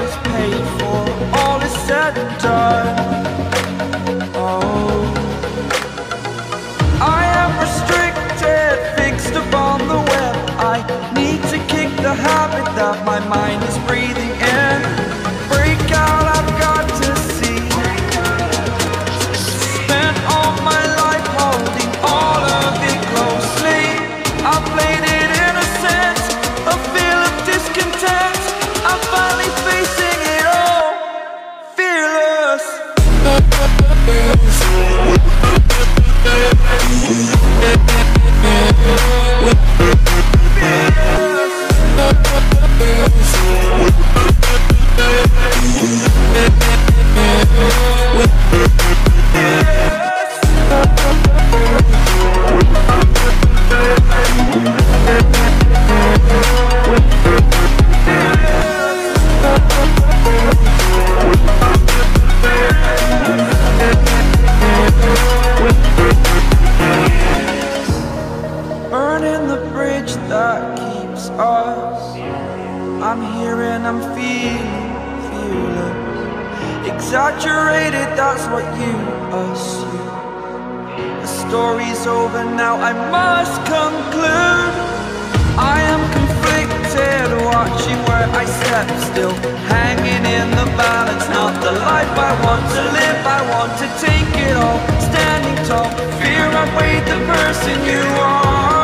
is paid for, all is said and done. Exaggerated, that's what you assume. The story's over now, I must conclude. I am conflicted, watching where I step still. Hanging in the balance, not the life I want to live. I want to take it all, standing tall. Fear outweighed the person you are.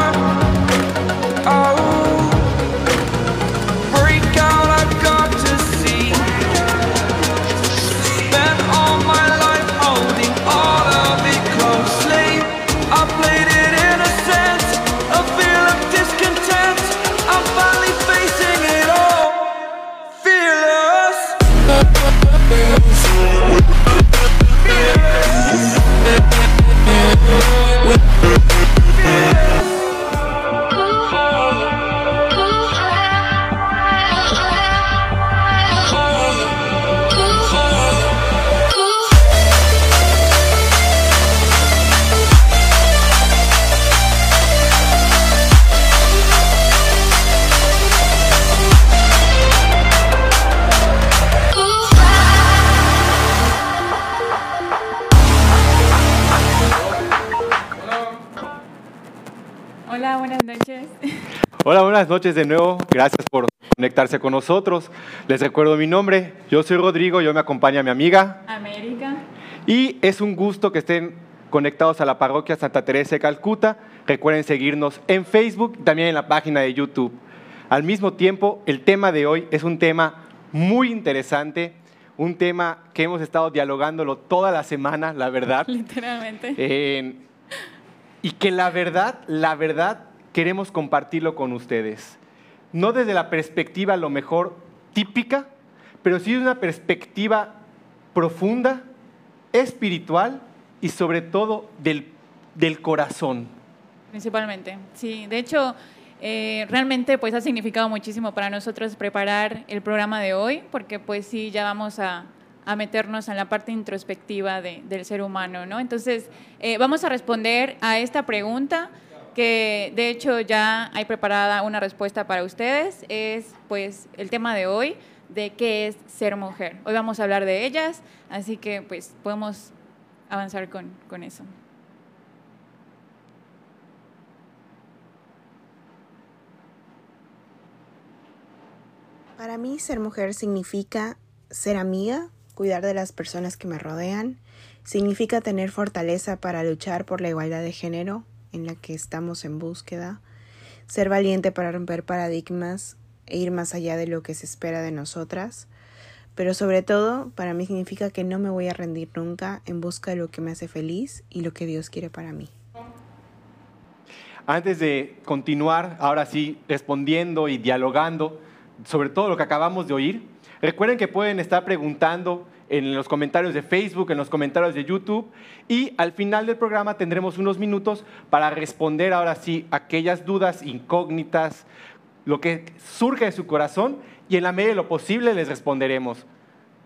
Buenas noches de nuevo. Gracias por conectarse con nosotros. Les recuerdo mi nombre. Yo soy Rodrigo, yo me acompaña mi amiga. América. Y es un gusto que estén conectados a la parroquia Santa Teresa de Calcuta. Recuerden seguirnos en Facebook, también en la página de YouTube. Al mismo tiempo, el tema de hoy es un tema muy interesante, un tema que hemos estado dialogándolo toda la semana, la verdad. Literalmente. Eh, y que la verdad, la verdad, queremos compartirlo con ustedes. No desde la perspectiva a lo mejor típica, pero sí de una perspectiva profunda, espiritual y sobre todo del, del corazón. Principalmente, sí. De hecho, eh, realmente pues ha significado muchísimo para nosotros preparar el programa de hoy, porque pues sí, ya vamos a, a meternos en la parte introspectiva de- del ser humano, ¿no? Entonces, eh, vamos a responder a esta pregunta que de hecho ya hay preparada una respuesta para ustedes, es pues el tema de hoy, de qué es ser mujer. Hoy vamos a hablar de ellas, así que pues podemos avanzar con, con eso. Para mí ser mujer significa ser amiga, cuidar de las personas que me rodean, significa tener fortaleza para luchar por la igualdad de género en la que estamos en búsqueda, ser valiente para romper paradigmas e ir más allá de lo que se espera de nosotras, pero sobre todo para mí significa que no me voy a rendir nunca en busca de lo que me hace feliz y lo que Dios quiere para mí. Antes de continuar, ahora sí, respondiendo y dialogando, sobre todo lo que acabamos de oír. Recuerden que pueden estar preguntando en los comentarios de Facebook, en los comentarios de YouTube y al final del programa tendremos unos minutos para responder ahora sí aquellas dudas incógnitas, lo que surge de su corazón y en la medida de lo posible les responderemos.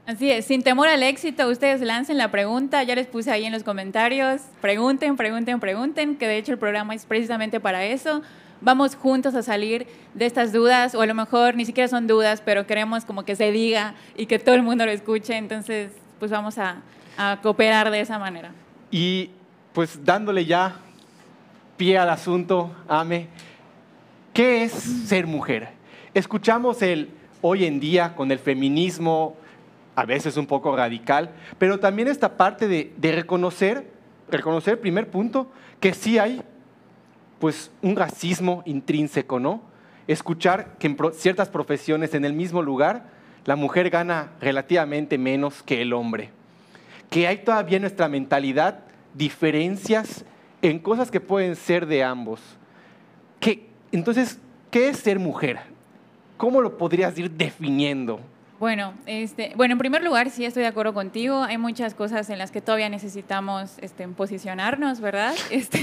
Así es, sin temor al éxito, ustedes lancen la pregunta, ya les puse ahí en los comentarios, pregunten, pregunten, pregunten, que de hecho el programa es precisamente para eso vamos juntos a salir de estas dudas, o a lo mejor ni siquiera son dudas, pero queremos como que se diga y que todo el mundo lo escuche, entonces pues vamos a, cooperar de esa manera. Y pues dándole ya pie al asunto, Ame, ¿qué es ser mujer? Escuchamos el hoy en día con el feminismo, a veces un poco radical, pero también esta parte de, de reconocer, reconocer, primer punto, que sí hay pues un racismo intrínseco, ¿no? Escuchar que en ciertas profesiones en el mismo lugar la mujer gana relativamente menos que el hombre. Que hay todavía en nuestra mentalidad diferencias en cosas que pueden ser de ambos. entonces, ¿qué es ser mujer? ¿Cómo lo podrías ir definiendo? Bueno, este, bueno, en primer lugar, sí estoy de acuerdo contigo. Hay muchas cosas en las que todavía necesitamos este, posicionarnos, ¿verdad? Este,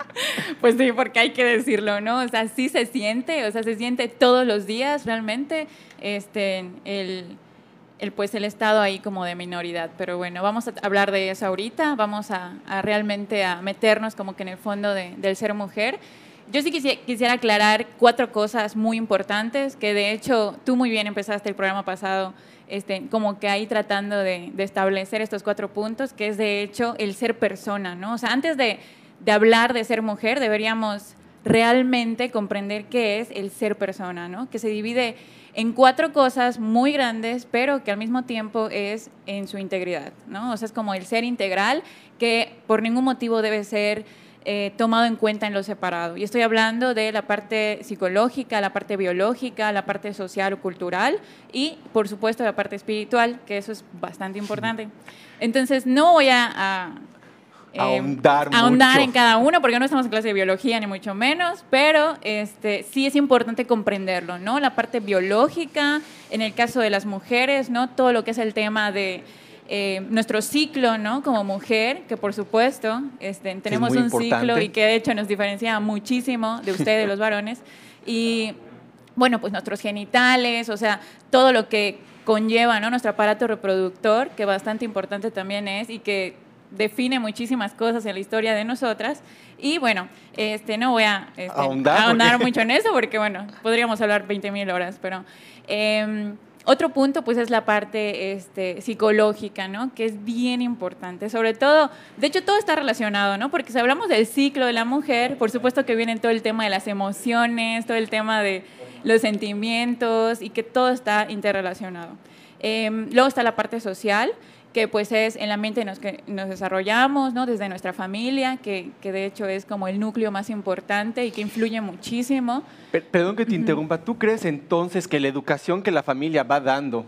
pues sí, porque hay que decirlo, ¿no? O sea, sí se siente, o sea, se siente todos los días realmente este, el, el, pues, el estado ahí como de minoridad. Pero bueno, vamos a hablar de eso ahorita, vamos a, realmente a meternos como que en el fondo del ser mujer. Yo sí quisiera, aclarar cuatro cosas muy importantes, que de hecho tú muy bien empezaste el programa pasado, este, como que ahí tratando de, de establecer estos cuatro puntos, que es de hecho el ser persona, ¿no? O sea, antes de de hablar de ser mujer, deberíamos realmente comprender qué es el ser persona, ¿no? Que se divide en cuatro cosas muy grandes, pero que al mismo tiempo es en su integridad, ¿no? O sea, es como el ser integral que por ningún motivo debe ser eh, tomado en cuenta en lo separado. Y estoy hablando de la parte psicológica, la parte biológica, la parte social o cultural y, por supuesto, la parte espiritual, que eso es bastante importante. Entonces, no voy a ahondar, ahondar en cada uno, porque no estamos en clase de biología ni mucho menos, pero este, sí es importante comprenderlo, ¿no? La parte biológica, en el caso de las mujeres, ¿no? Todo lo que es el tema de eh, nuestro ciclo, ¿no? Como mujer, que por supuesto este, tenemos un ciclo y que de hecho nos diferencia muchísimo de ustedes, los varones. Y bueno, pues nuestros genitales, o sea, todo lo que conlleva, ¿no? Nuestro aparato reproductor, que bastante importante también es y que define muchísimas cosas en la historia de nosotras. Y bueno, este, no voy a este, ahondar, mucho en eso porque, bueno, podríamos hablar 20.000 horas, pero... Em, otro punto, pues, es la parte este, psicológica, ¿no? Que es bien importante. Sobre todo, de hecho, todo está relacionado, ¿no? Porque si hablamos del ciclo de la mujer, por supuesto que viene todo el tema de las emociones, todo el tema de los sentimientos y que todo está interrelacionado. Em, luego está la parte social, que pues es el ambiente en el que nos desarrollamos, ¿no? desde nuestra familia, que, que, de hecho es como el núcleo más importante y que influye muchísimo. Perdón que te interrumpa, ¿tú crees entonces que la educación que la familia va dando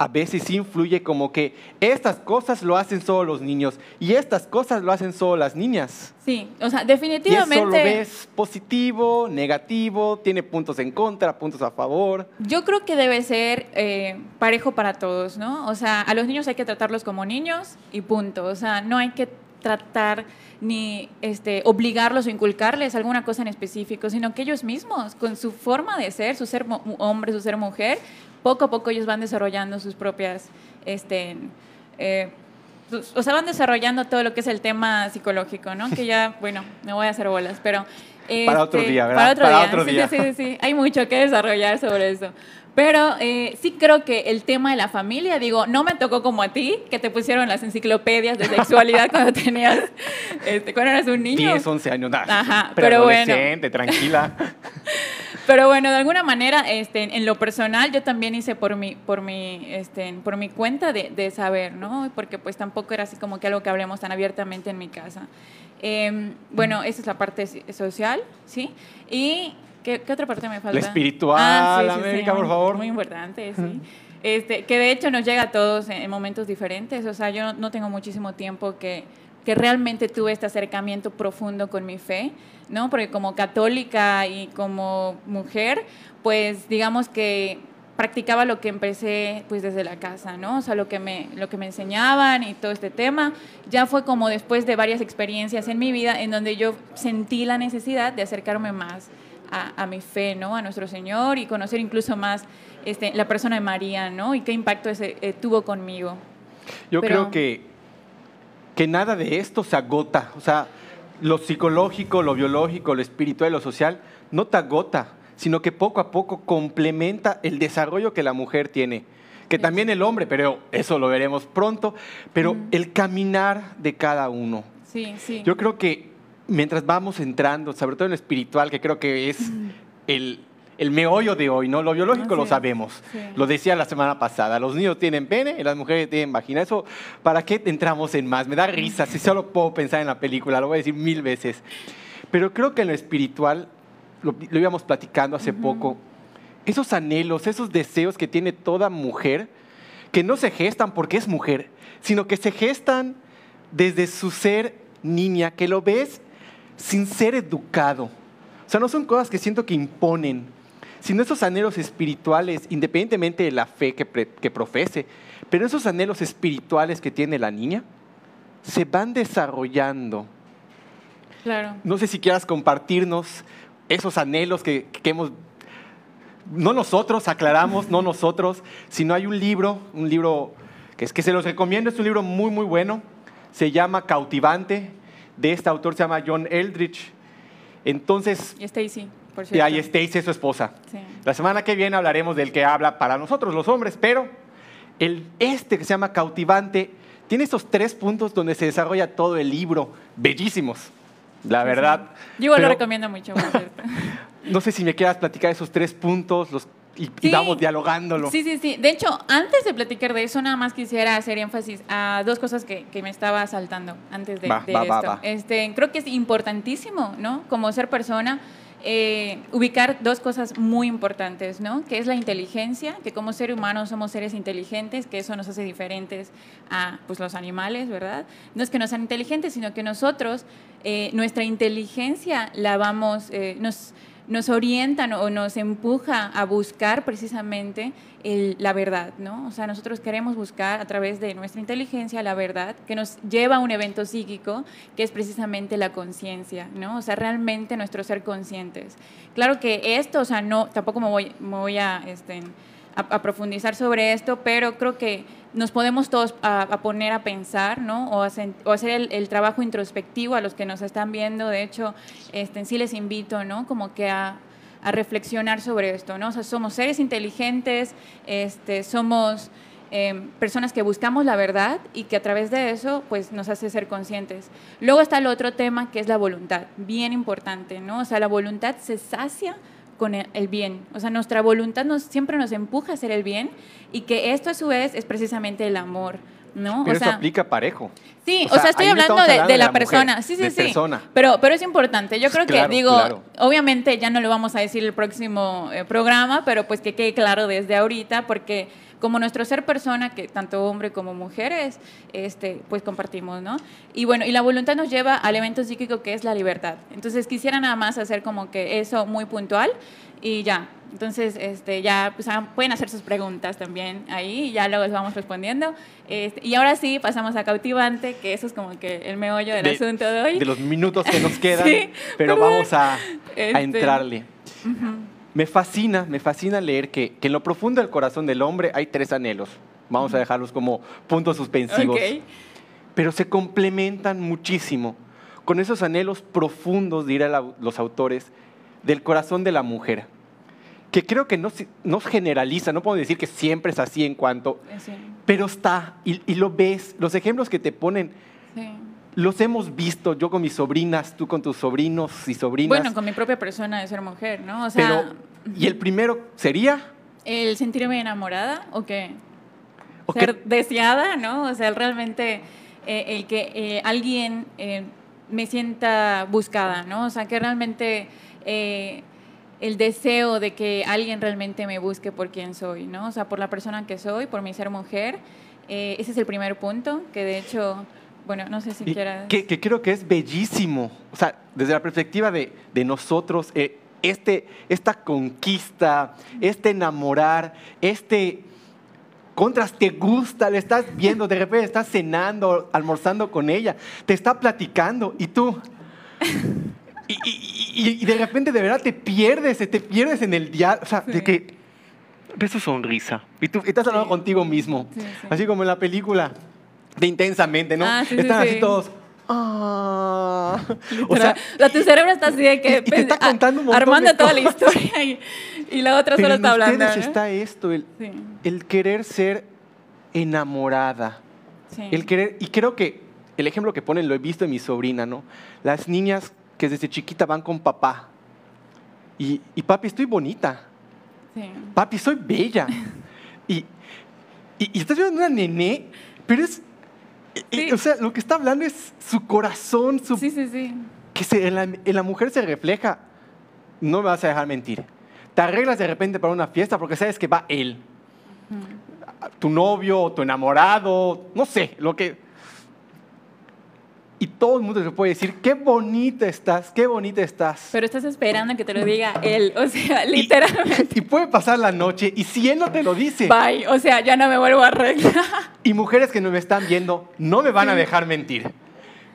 a veces influye como que estas cosas lo hacen solo los niños y estas cosas lo hacen solo las niñas. Sí, o sea, definitivamente. ¿Y eso lo ves positivo, negativo, tiene puntos en contra, puntos a favor? Yo creo que debe ser eh, parejo para todos, ¿no? O sea, a los niños hay que tratarlos como niños y punto. O sea, no hay que tratar ni este, obligarlos o inculcarles alguna cosa en específico, sino que ellos mismos, con su forma de ser, su ser hombre, su ser mujer, poco a poco ellos van desarrollando sus propias, este, eh, o sea, van desarrollando todo lo que es el tema psicológico, ¿no? Que ya, bueno, me voy a hacer bolas, pero... para otro este, día, ¿verdad? Para otro día. Sí, sí, sí, Hay mucho que desarrollar sobre eso. Pero eh, sí creo que el tema de la familia, digo, no me tocó como a ti, que te pusieron las enciclopedias de sexualidad cuando tenías, este, cuando eras un niño. 10, 11 años, nada. Ajá, pero bueno. tranquila. Pero bueno, de alguna manera, este, en lo personal, yo también hice por mi, por mi, este, por mi cuenta de, de saber, ¿no? Porque pues tampoco era así como que algo que hablemos tan abiertamente en mi casa. Em, bueno, esa es la parte social, ¿sí? Y ¿qué, qué otra parte me falta? La espiritual, Ah, sí, sí, sí, América, por muy- favor. Muy importante, sí. Este, que de hecho nos llega a todos en, en momentos diferentes. O sea, yo no, no tengo muchísimo tiempo que, que realmente tuve este acercamiento profundo con mi fe, ¿no? Porque como católica y como mujer, pues digamos que practicaba lo que empecé pues desde la casa, ¿no? O sea, lo que me lo que me enseñaban y todo este tema, ya fue como después de varias experiencias en mi vida en donde yo sentí la necesidad de acercarme más a, a mi fe, ¿no? A nuestro Señor y conocer incluso más este, la persona de María, ¿no? Y qué impacto ese eh, tuvo conmigo. Yo Pero- creo que, que nada de esto se agota. O sea, lo psicológico, lo biológico, lo espiritual, lo social, no te agota, sino que poco a poco complementa el desarrollo que la mujer tiene. Que también el hombre, pero eso lo veremos pronto. Pero el caminar de cada uno. Sí, sí. Yo creo que mientras vamos entrando, sobre todo en lo espiritual, que creo que es el, el meollo de hoy, ¿no? Lo biológico lo sabemos. sí. Lo decía la semana pasada. Los niños tienen pene y las mujeres tienen vagina. Eso, ¿para qué entramos en más? Me da risa. Si solo puedo pensar en la película, lo voy a decir mil veces. Pero creo que en lo espiritual, lo, lo íbamos platicando hace poco, esos anhelos, esos deseos que tiene toda mujer, que no se gestan porque es mujer, sino que se gestan desde su ser niña, que lo ves sin ser educado. O sea, no son cosas que siento que imponen, sino esos anhelos espirituales, independientemente de la fe que, profese, pero esos anhelos espirituales que tiene la niña, se van desarrollando. Claro. No sé si quieras compartirnos esos anhelos que, que hemos, no nosotros, aclaramos, no nosotros, sino hay un libro, un libro que es que se los recomiendo, es un libro muy, muy bueno, se llama Cautivante, de este autor se llama John Eldridge. Entonces, Stacy, y ahí Stacy es su esposa. Sí. La semana que viene hablaremos del que habla para nosotros los hombres, pero el, este que se llama Cautivante tiene esos tres puntos donde se desarrolla todo el libro, bellísimos, la verdad. Yo igual lo Pero recomiendo mucho. No sé si me quieras platicar esos tres puntos los, y, y Sí. vamos dialogándolo. Sí, sí, sí. De hecho, antes de platicar de eso, nada más quisiera hacer énfasis a dos cosas que, que me estaba saltando antes de, Va, de va, esto. va. Este, creo que es importantísimo, ¿no? Como ser persona, eh, ubicar dos cosas muy importantes, ¿no? Que es la inteligencia, que como ser humano somos seres inteligentes, que eso nos hace diferentes a pues, los animales, ¿verdad? No es que no sean inteligentes, sino que nosotros, eh, nuestra inteligencia la vamos, eh, nos nos orientan o nos empuja a buscar precisamente la verdad, ¿no? O sea, nosotros queremos buscar a través de nuestra inteligencia la verdad que nos lleva a un evento psíquico que es precisamente la conciencia, ¿no? O sea, realmente nuestro ser conscientes. Claro que esto, o sea, no, tampoco me voy, me voy a, este, a profundizar sobre esto, pero creo que nos podemos todos a, a poner a pensar, ¿no? O, a o hacer el, el trabajo introspectivo a los que nos están viendo. De hecho, este, sí les invito, ¿no? Como que a, a reflexionar sobre esto, ¿no? O sea, somos seres inteligentes, este, somos eh, personas que buscamos la verdad y que a través de eso, pues, nos hace ser conscientes. Luego está el otro tema que es la voluntad, bien importante, ¿no? O sea, la voluntad se sacia con el, el bien. O sea, nuestra voluntad nos, siempre nos empuja a hacer el bien y que esto a su vez es precisamente el amor, ¿no? Pero o sea, eso aplica parejo. Sí, O o sea, estoy no hablando de, la, mujer, persona. Sí, sí, de sí. persona. Pero, pero es importante. Yo creo Claro, que, digo, claro. obviamente ya no lo vamos a decir el próximo eh, programa, pero pues que quede claro desde ahorita, porque como nuestro ser persona, que tanto hombre como mujeres, este, pues compartimos, ¿no? Y bueno, y la voluntad nos lleva al evento psíquico que es la libertad. Entonces quisiera nada más hacer como que eso muy puntual y ya. Entonces, este, ya pues, ah, pueden hacer sus preguntas también ahí y ya luego les vamos respondiendo. Este, y ahora sí, pasamos a cautivante, que eso es como que el meollo del De- asunto de hoy. De los minutos que nos quedan, Sí, pero perdón. vamos a, a Este, entrarle. Me fascina, me fascina leer que, que en lo profundo del corazón del hombre hay tres anhelos. Vamos a dejarlos como puntos suspensivos. Ok. Pero se complementan muchísimo con esos anhelos profundos, dirán los autores, del corazón de la mujer. que creo que no, no generaliza, no puedo decir que siempre es así en cuanto, Sí, pero está y, y lo ves. Los ejemplos que te ponen sí. Los hemos visto, yo con mis sobrinas, tú con tus sobrinos y sobrinas. Bueno, con mi propia persona de ser mujer, ¿no? O sea, pero, ¿y el primero sería? el sentirme enamorada o que ¿O ser qué? deseada, ¿no? O sea, realmente eh, el que eh, alguien eh, me sienta buscada, ¿no? O sea, que realmente el deseo de que alguien realmente me busque por quien soy, ¿no? O sea, por la persona que soy, por mi ser mujer. Ese es el primer punto, que de hecho, bueno, no sé si quieras... que, que creo que es bellísimo. O sea, desde la perspectiva de, de nosotros, eh, este, esta conquista, este enamorar, este contras, te gusta, le estás viendo, de repente estás cenando, almorzando con ella, te está platicando y tú... Y, y- y- y de repente de verdad te pierdes, te pierdes en el diálogo, o sea, de que ves su sonrisa y tú estás hablando Sí. contigo mismo, Sí, sí. así como en la película de Intensamente, ¿no? Ah, sí, sí, Están así sí. todos. "Ah". O sea, tu cerebro está así de que y- y te está a- contando un montón armando de toda la historia y, y la otra pero solo en está hablando. ustedes ¿no? está esto, el, el querer ser enamorada. El querer, y creo que el ejemplo que ponen lo he visto en mi sobrina, ¿no? Las niñas que desde chiquita van con papá. Y, y papi, estoy bonita. Papi, soy bella. y, y, y estás viendo una nené, pero es. Sí. O sea, lo que está hablando es su corazón, su, Sí, sí, sí. que se- en, la, en la mujer se refleja. No me vas a dejar mentir. Te arreglas de repente para una fiesta porque sabes que va él, tu novio, tu enamorado, no sé, lo que. Y todo el mundo te puede decir, qué bonita estás, qué bonita estás. Pero estás esperando que te lo diga él. O sea, Y- literalmente. Y, puede pasar la noche y si él no te lo dice, Bye. O sea, ya no me vuelvo a arreglar. y mujeres que no me están viendo, no me van a dejar mentir.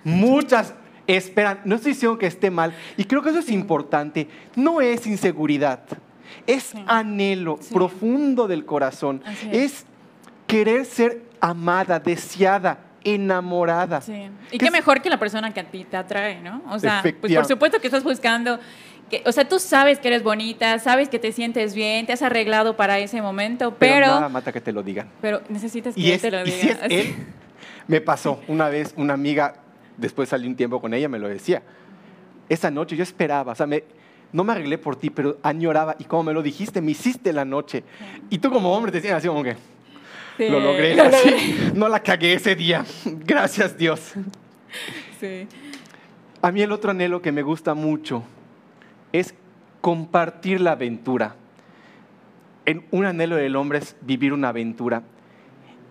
Muchas esperan, no estoy diciendo que esté mal, y creo que eso es importante, no es inseguridad, es Sí. anhelo Sí. profundo del corazón, es. es. querer ser amada, deseada, enamorada. Sí. Y qué es- mejor que la persona que a ti te atrae, ¿no? O sea, pues por supuesto que estás buscando. Que, o sea, tú sabes que eres bonita, sabes que te sientes bien, te has arreglado para ese momento, Pero, pero, nada mata que te lo digan. pero necesitas que Y, es- te lo y diga. si es él, me pasó una vez, una amiga, después salí un tiempo con ella, me lo decía. Esa noche yo esperaba, o sea, me- no me arreglé por ti, pero añoraba. Y como me lo dijiste, me hiciste la noche. Y tú como hombre te decías así como que, Sí, lo logré, lo no la cagué ese día. Gracias Dios. Sí. A mí el otro anhelo que me gusta mucho es compartir la aventura. En un anhelo del hombre es vivir una aventura.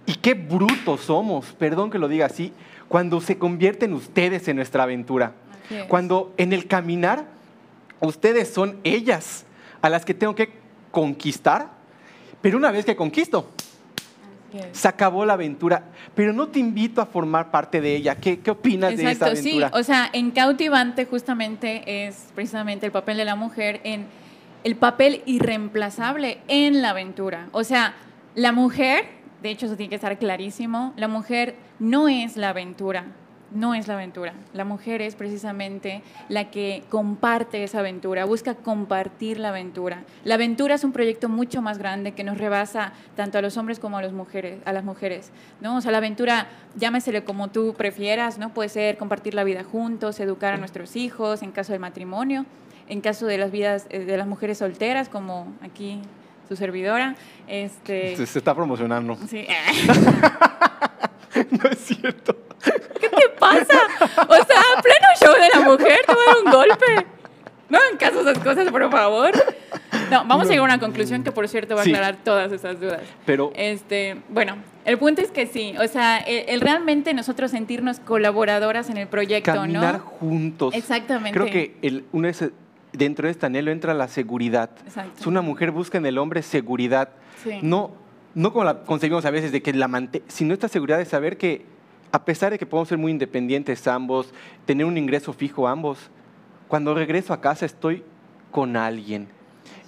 Y qué brutos somos, perdón que lo diga así, cuando se convierten ustedes en nuestra aventura. Cuando en el caminar ustedes son ellas a las que tengo que conquistar, pero una vez que conquisto. Se acabó la aventura, pero no te invito a formar parte de ella. ¿Qué, qué opinas de esa Exacto, sí. aventura? O sea, en cautivante justamente es precisamente el papel de la mujer en el papel irreemplazable en la aventura. O sea, la mujer, de hecho eso tiene que estar clarísimo, la mujer no es la aventura, no es la aventura. La mujer es precisamente la que comparte esa aventura, busca compartir la aventura. La aventura es un proyecto mucho más grande que nos rebasa tanto a los hombres como a, las mujeres, a las mujeres. ¿no? O sea, la aventura, llámesele como tú prefieras, ¿no? puede ser compartir la vida juntos, educar a nuestros hijos en caso del matrimonio, en caso de las vidas eh, de las mujeres solteras, como aquí su servidora. Este, Se, se está promocionando. sí. No es cierto. ¿Qué te pasa? O sea, pleno show de la mujer, te voy a dar un golpe. No hagan caso esas cosas, por favor. No, vamos a llegar a una conclusión que, por cierto, va a Sí. aclarar todas esas dudas. Pero Este, bueno, el punto es que sí, o sea, el, el realmente nosotros sentirnos colaboradoras en el proyecto, caminar ¿no? juntos. Exactamente. Creo que el, uno es- dentro de este anhelo entra la seguridad. Exacto. Es una mujer busca en el hombre seguridad. Sí. No, no como la concebimos a veces de que la sino esta seguridad de saber que a pesar de que podemos ser muy independientes ambos, tener un ingreso fijo ambos, cuando regreso a casa estoy con alguien.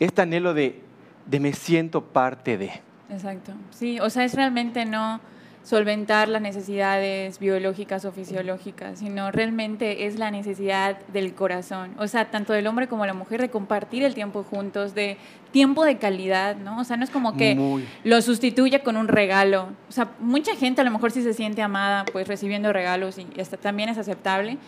Este anhelo de, de me siento parte de. Exacto. Sí, o sea, es realmente no solventar las necesidades biológicas o fisiológicas, sino realmente es la necesidad del corazón, o sea, tanto del hombre como la mujer de compartir el tiempo juntos, de tiempo de calidad, ¿no? O sea, no es como que Muy. lo sustituya con un regalo. O sea, mucha gente a lo mejor sí se siente amada, pues recibiendo regalos y hasta también es aceptable,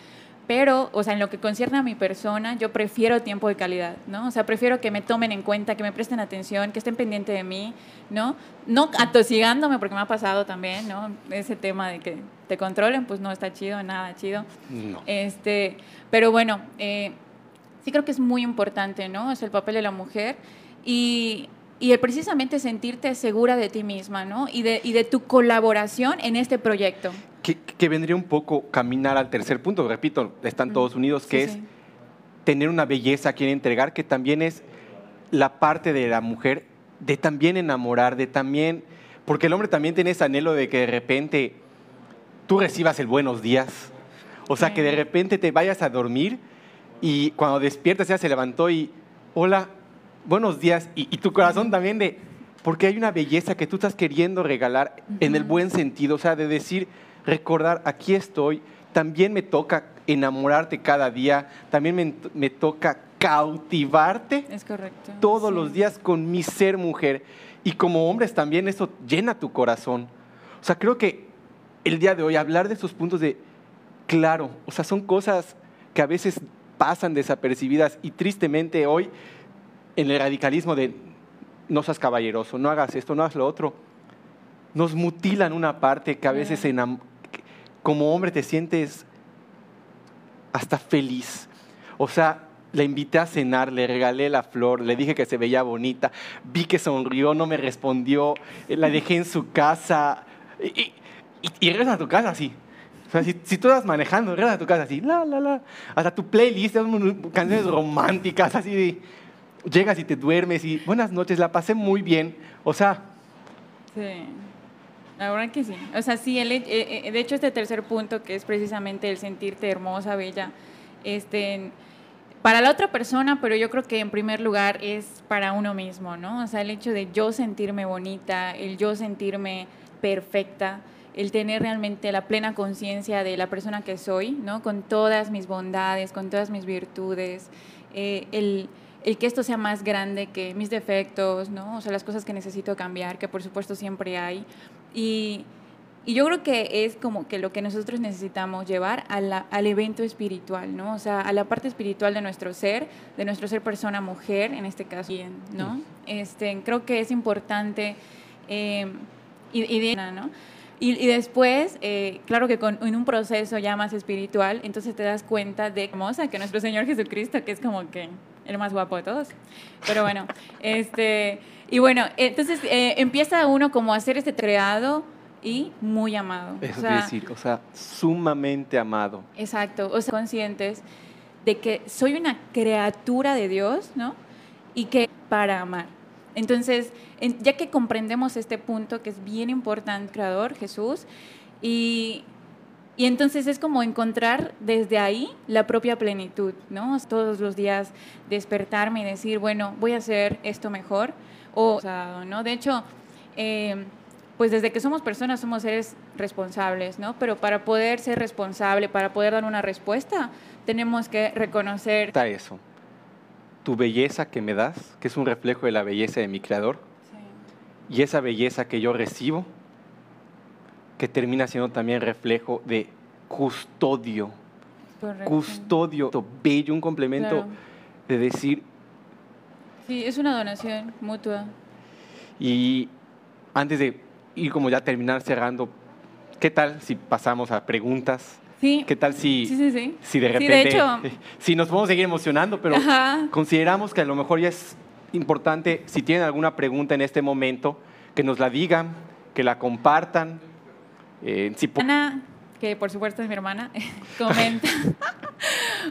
pero, o sea, en lo que concierne a mi persona, yo prefiero tiempo de calidad, ¿no? O sea, prefiero que me tomen en cuenta, que me presten atención, que estén pendientes de mí, ¿no? No atosigándome, porque me ha pasado también, ¿no? Ese tema de que te controlen, pues no está chido, nada chido. No. Este, pero bueno, eh, sí creo que es muy importante, ¿no? Es el papel de la mujer y, y el precisamente sentirte segura de ti misma, ¿no? Y de, y de tu colaboración en este proyecto. Que, que vendría un poco caminar al tercer punto, repito, están todos unidos, que Sí, es sí. tener una belleza a quien entregar, que también es la parte de la mujer de también enamorar, de también, porque el hombre también tiene ese anhelo de que de repente tú recibas el buenos días, o sea, Sí. que de repente te vayas a dormir y cuando despiertas ya se levantó y, hola, buenos días, y, y tu corazón también de, porque hay una belleza que tú estás queriendo regalar en el buen sentido, o sea, de decir, recordar, aquí estoy, también me toca enamorarte cada día, también me, me toca cautivarte Es correcto. todos sí. los días con mi ser mujer. Y como hombres también eso llena tu corazón. O sea, creo que el día de hoy hablar de esos puntos de, claro, o sea, son cosas que a veces pasan desapercibidas y tristemente hoy en el radicalismo de no seas caballeroso, no hagas esto, no hagas lo otro, nos mutilan una parte que a veces enam- como hombre te sientes hasta feliz. O sea, la invité a cenar, le regalé la flor, le dije que se veía bonita, vi que sonrió, no me respondió, eh, la dejé en su casa y, y, y- regresas a tu casa así. O sea, si, si tú estás manejando, regresas a tu casa así, la, la, la. Hasta tu playlist, canciones románticas, así de, llegas y te duermes y buenas noches, la pasé muy bien. O sea, Sí, la verdad que sí. O sea, sí, el, eh, eh, de hecho este tercer punto, que es precisamente el sentirte hermosa, bella, este, para la otra persona, pero yo creo que en primer lugar es para uno mismo, ¿no? O sea, el hecho de yo sentirme bonita, el yo sentirme perfecta, el tener realmente la plena conciencia de la persona que soy, ¿no? Con todas mis bondades, con todas mis virtudes, eh, el, el que esto sea más grande que mis defectos, ¿no? O sea, las cosas que necesito cambiar, que por supuesto siempre hay. Y, y yo creo que es como que lo que nosotros necesitamos llevar a la- al evento espiritual, ¿no? O sea, a la parte espiritual de nuestro ser, de nuestro ser persona mujer, en este caso, ¿no? Este, creo que es importante eh, y, y de- ¿no? Y, y después, eh, claro que con, en un proceso ya más espiritual, entonces te das cuenta de hermosa que nuestro Señor Jesucristo, que es como que el más guapo de todos. Pero bueno, este, y bueno, entonces eh, empieza uno como a hacer este creado y muy amado. O eso sea, es decir, o sea, sumamente amado. Exacto, o sea, conscientes de que soy una criatura de Dios, ¿no? Y que para amar. Entonces, en- ya que comprendemos este punto que es bien importante, Creador, Jesús, y, y entonces es como encontrar desde ahí la propia plenitud, ¿no? Todos los días despertarme y decir, bueno, voy a hacer esto mejor, o, ¿no? De hecho, eh, pues desde que somos personas somos seres responsables, ¿no? Pero para poder ser responsable, para poder dar una respuesta, tenemos que reconocer... Está eso. Tu belleza que me das, que es un reflejo de la belleza de mi creador, y esa belleza que yo recibo, que termina siendo también reflejo de custodio, Correcto. custodio, bello, un complemento Claro. de decir, Sí, es una donación mutua. y antes de ir como ya terminar cerrando, ¿qué tal si pasamos a preguntas? Sí, ¿Qué tal si, sí, sí. si de repente, de hecho- si nos podemos seguir emocionando, pero Ajá. consideramos que a lo mejor ya es importante, si tienen alguna pregunta en este momento, que nos la digan, que la compartan. Eh, si Ana, que por supuesto es mi hermana, comenta.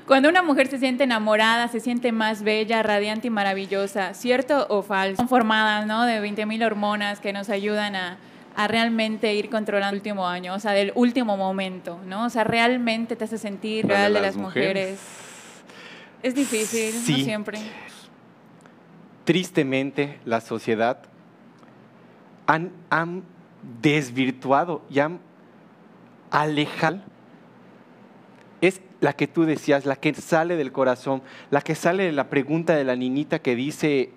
Cuando una mujer se siente enamorada, se siente más bella, radiante y maravillosa, ¿cierto o falso? Son formadas, ¿no? De 20.000 hormonas que nos ayudan a, a realmente ir controlando el último año, o sea, del último momento, ¿no? O sea, realmente te hace sentir real de las las mujeres. Es difícil, Sí. no siempre. tristemente la sociedad han, han desvirtuado y han alejado es la que tú decías, la que sale del corazón, la que sale de la pregunta de la niñita que dice,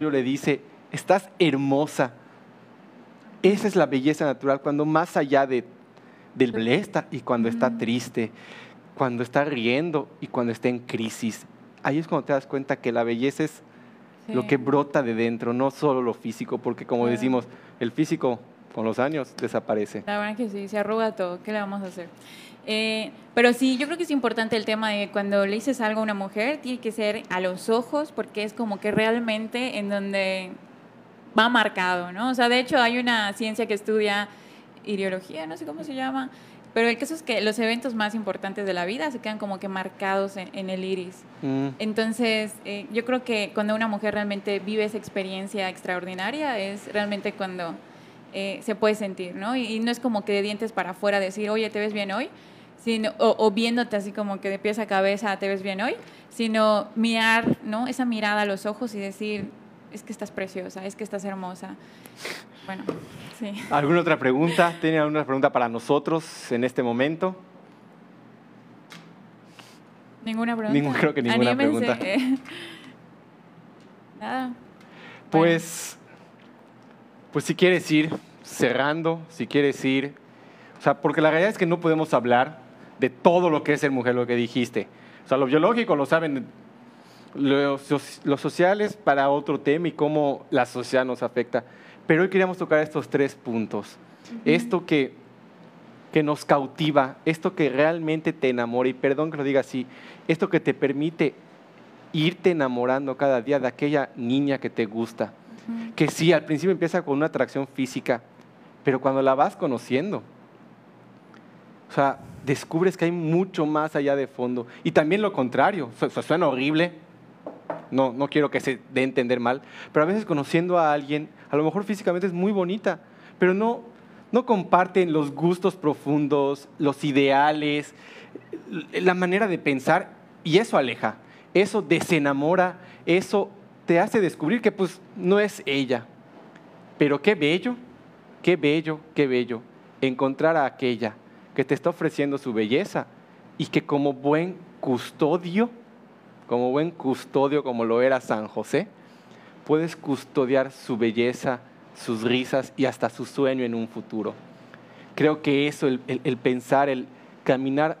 yo le dice, estás hermosa. Esa es la belleza natural, cuando más allá de, del blesta y cuando está triste, cuando está riendo y cuando está en crisis. Ahí es cuando te das cuenta que la belleza es lo que brota de dentro, no solo lo físico, porque como decimos, el físico con los años desaparece. La verdad que sí, se arruga todo, ¿qué le vamos a hacer? Eh, pero sí, yo creo que es importante el tema de cuando le dices algo a una mujer, tiene que ser a los ojos, porque es como que realmente en donde va marcado, ¿no? O sea, de hecho hay una ciencia que estudia ideología, no sé cómo se llama, pero el caso es que los eventos más importantes de la vida se quedan como que marcados en, el iris. Mm. Entonces, eh, yo creo que cuando una mujer realmente vive esa experiencia extraordinaria es realmente cuando eh, se puede sentir, ¿no? Y, y, no es como que de dientes para afuera decir, oye, ¿te ves bien hoy? Sino, o, viéndote así como que de pies a cabeza, ¿te ves bien hoy? Sino mirar, ¿no? Esa mirada a los ojos y decir, es que estás preciosa, es que estás hermosa. Bueno, sí. ¿Alguna otra pregunta? ¿Tiene alguna pregunta para nosotros en este momento? Ninguna pregunta. creo que ninguna pregunta. Nada. Pues, pues si quieres ir cerrando, si quieres ir, o sea, porque la realidad es que no podemos hablar de todo lo que es ser mujer, lo que dijiste. O sea, lo biológico lo saben los, sociales para otro tema y cómo la sociedad nos afecta. Pero hoy queríamos tocar estos tres puntos. Esto que, que nos cautiva, esto que realmente te enamora, y perdón que lo diga así, esto que te permite irte enamorando cada día de aquella niña que te gusta. Que sí, al principio empieza con una atracción física, pero cuando la vas conociendo, o sea, descubres que hay mucho más allá de fondo. Y también lo contrario, suena horrible, no, no quiero que se dé a entender mal, pero a veces conociendo a alguien, a lo mejor físicamente es muy bonita, pero no, no comparten los gustos profundos, los ideales, la manera de pensar, y eso aleja, eso desenamora, eso te hace descubrir que pues no es ella. Pero qué bello, qué bello, qué bello encontrar a aquella que te está ofreciendo su belleza y que como buen custodio como buen custodio como lo era San José, puedes custodiar su belleza, sus risas y hasta su sueño en un futuro. Creo que eso, el, pensar, el caminar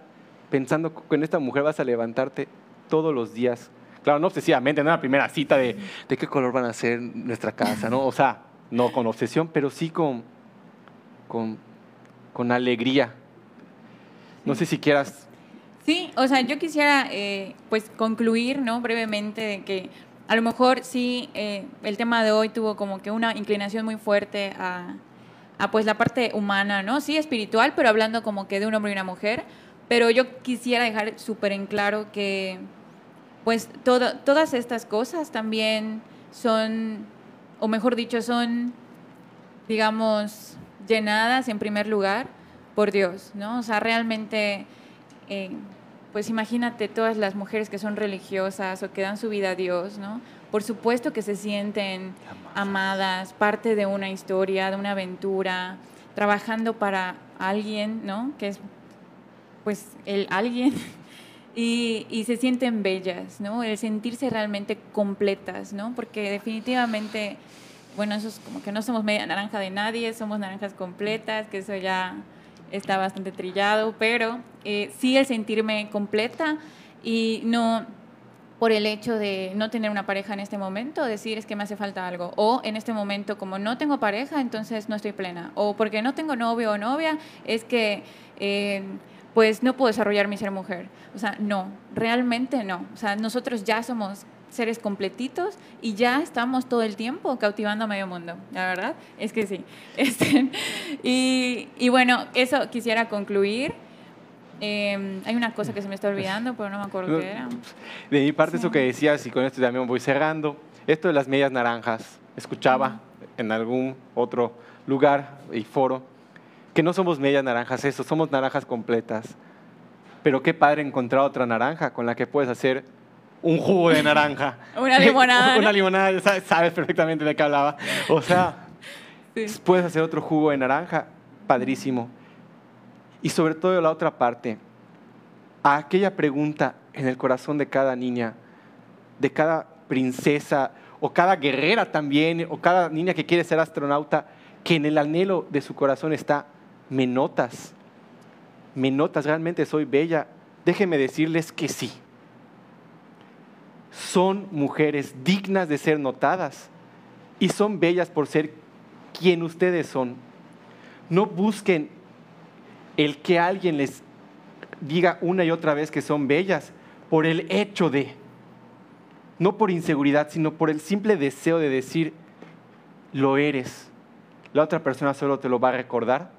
pensando que con esta mujer vas a levantarte todos los días. Claro, no obsesivamente, no la primera cita de, de qué color van a ser nuestra casa, ¿no? O sea, no con obsesión, pero sí con, con, con alegría. No sé si quieras Sí, o sea, yo quisiera eh, pues concluir, ¿no? Brevemente de que a lo mejor sí eh, el tema de hoy tuvo como que una inclinación muy fuerte a, pues la parte humana, ¿no? Sí, espiritual, pero hablando como que de un hombre y una mujer. Pero yo quisiera dejar súper en claro que pues todas estas cosas también son, o mejor dicho, son, digamos, llenadas en primer lugar por Dios, ¿no? O sea, realmente... Eh, pues imagínate todas las mujeres que son religiosas o que dan su vida a Dios, ¿no? Por supuesto que se sienten amadas, parte de una historia, de una aventura, trabajando para alguien, ¿no? Que es pues el alguien. Y, y, se sienten bellas, ¿no? El sentirse realmente completas, ¿no? Porque definitivamente, bueno, eso es como que no somos media naranja de nadie, somos naranjas completas, que eso ya está bastante trillado, pero eh, sí el sentirme completa y no por el hecho de no tener una pareja en este momento, decir es que me hace falta algo. O en este momento, como no tengo pareja, entonces no estoy plena. O porque no tengo novio o novia, es que eh, pues no puedo desarrollar mi ser mujer. O sea, no, realmente no. O sea, nosotros ya somos seres completitos y ya estamos todo el tiempo cautivando a medio mundo, la verdad es que sí. Este, y, y, bueno, eso quisiera concluir. Em, hay una cosa que se me está olvidando, pero no me acuerdo qué era. De mi parte, eso que decías, y con esto también voy cerrando, esto de las medias naranjas, escuchaba en algún otro lugar y foro, que no somos medias naranjas, eso, somos naranjas completas. Pero qué padre encontrar otra naranja con la que puedes hacer un jugo de naranja. Una limonada. Una limonada, sabes, perfectamente de qué hablaba. O sea, Sí. Puedes hacer otro jugo de naranja, padrísimo. Y sobre todo la otra parte, a aquella pregunta en el corazón de cada niña, de cada princesa o cada guerrera también, o cada niña que quiere ser astronauta, que en el anhelo de su corazón está, me notas, me notas, realmente soy bella. Déjenme decirles que sí. Son mujeres dignas de ser notadas y son bellas por ser quien ustedes son. No busquen el que alguien les diga una y otra vez que son bellas por el hecho de, no por inseguridad, sino por el simple deseo de decir, lo eres. La otra persona solo te lo va a recordar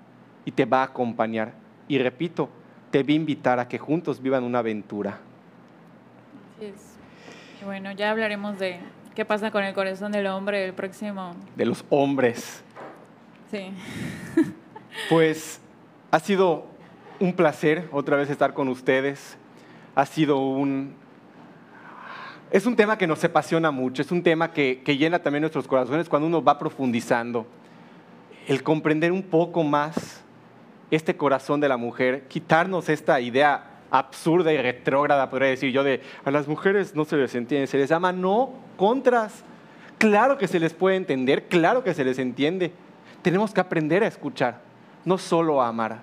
y te va a acompañar. Y repito, te voy a invitar a que juntos vivan una aventura. Así es. Y bueno, ya hablaremos de qué pasa con el corazón del hombre el próximo. De los hombres. Sí. Pues ha sido un placer otra vez estar con ustedes. Ha sido un... Es un tema que nos apasiona mucho, es un tema que, que llena también nuestros corazones cuando uno va profundizando. El comprender un poco más este corazón de la mujer, quitarnos esta idea absurda y retrógrada, podría decir yo, de a las mujeres no se les entiende, se les llama no, contras. Claro que se les puede entender, claro que se les entiende. Tenemos que aprender a escuchar, no solo a amar.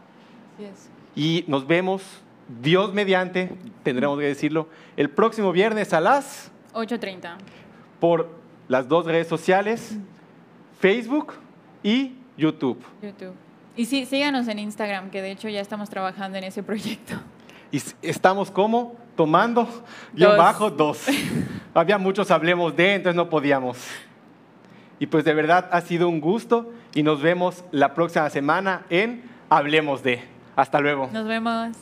Y nos vemos, Dios mediante, tendremos que decirlo, el próximo viernes a las, 8.30. por las dos redes sociales, Facebook y YouTube. YouTube. Y sí, síganos en Instagram, que de hecho ya estamos trabajando en ese proyecto. Y estamos como tomando, yo bajo dos. Había muchos hablemos de, entonces no podíamos. Y pues de verdad ha sido un gusto y nos vemos la próxima semana en Hablemos de. Hasta luego. Nos vemos.